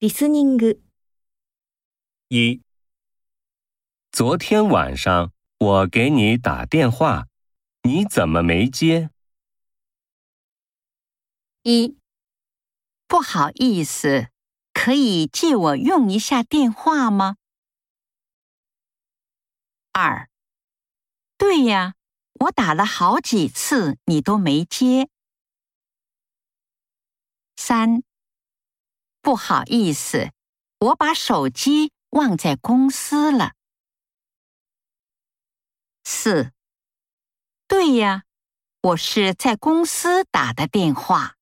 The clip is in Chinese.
リスニング、一，昨天晚上我给你打电话，你怎么没接？一，不好意思，可以借我用一下电话吗？二，对呀，我打了好几次，你都没接。三， 不好意思，我把手机忘在公司了。四，对呀，我是在公司打的电话。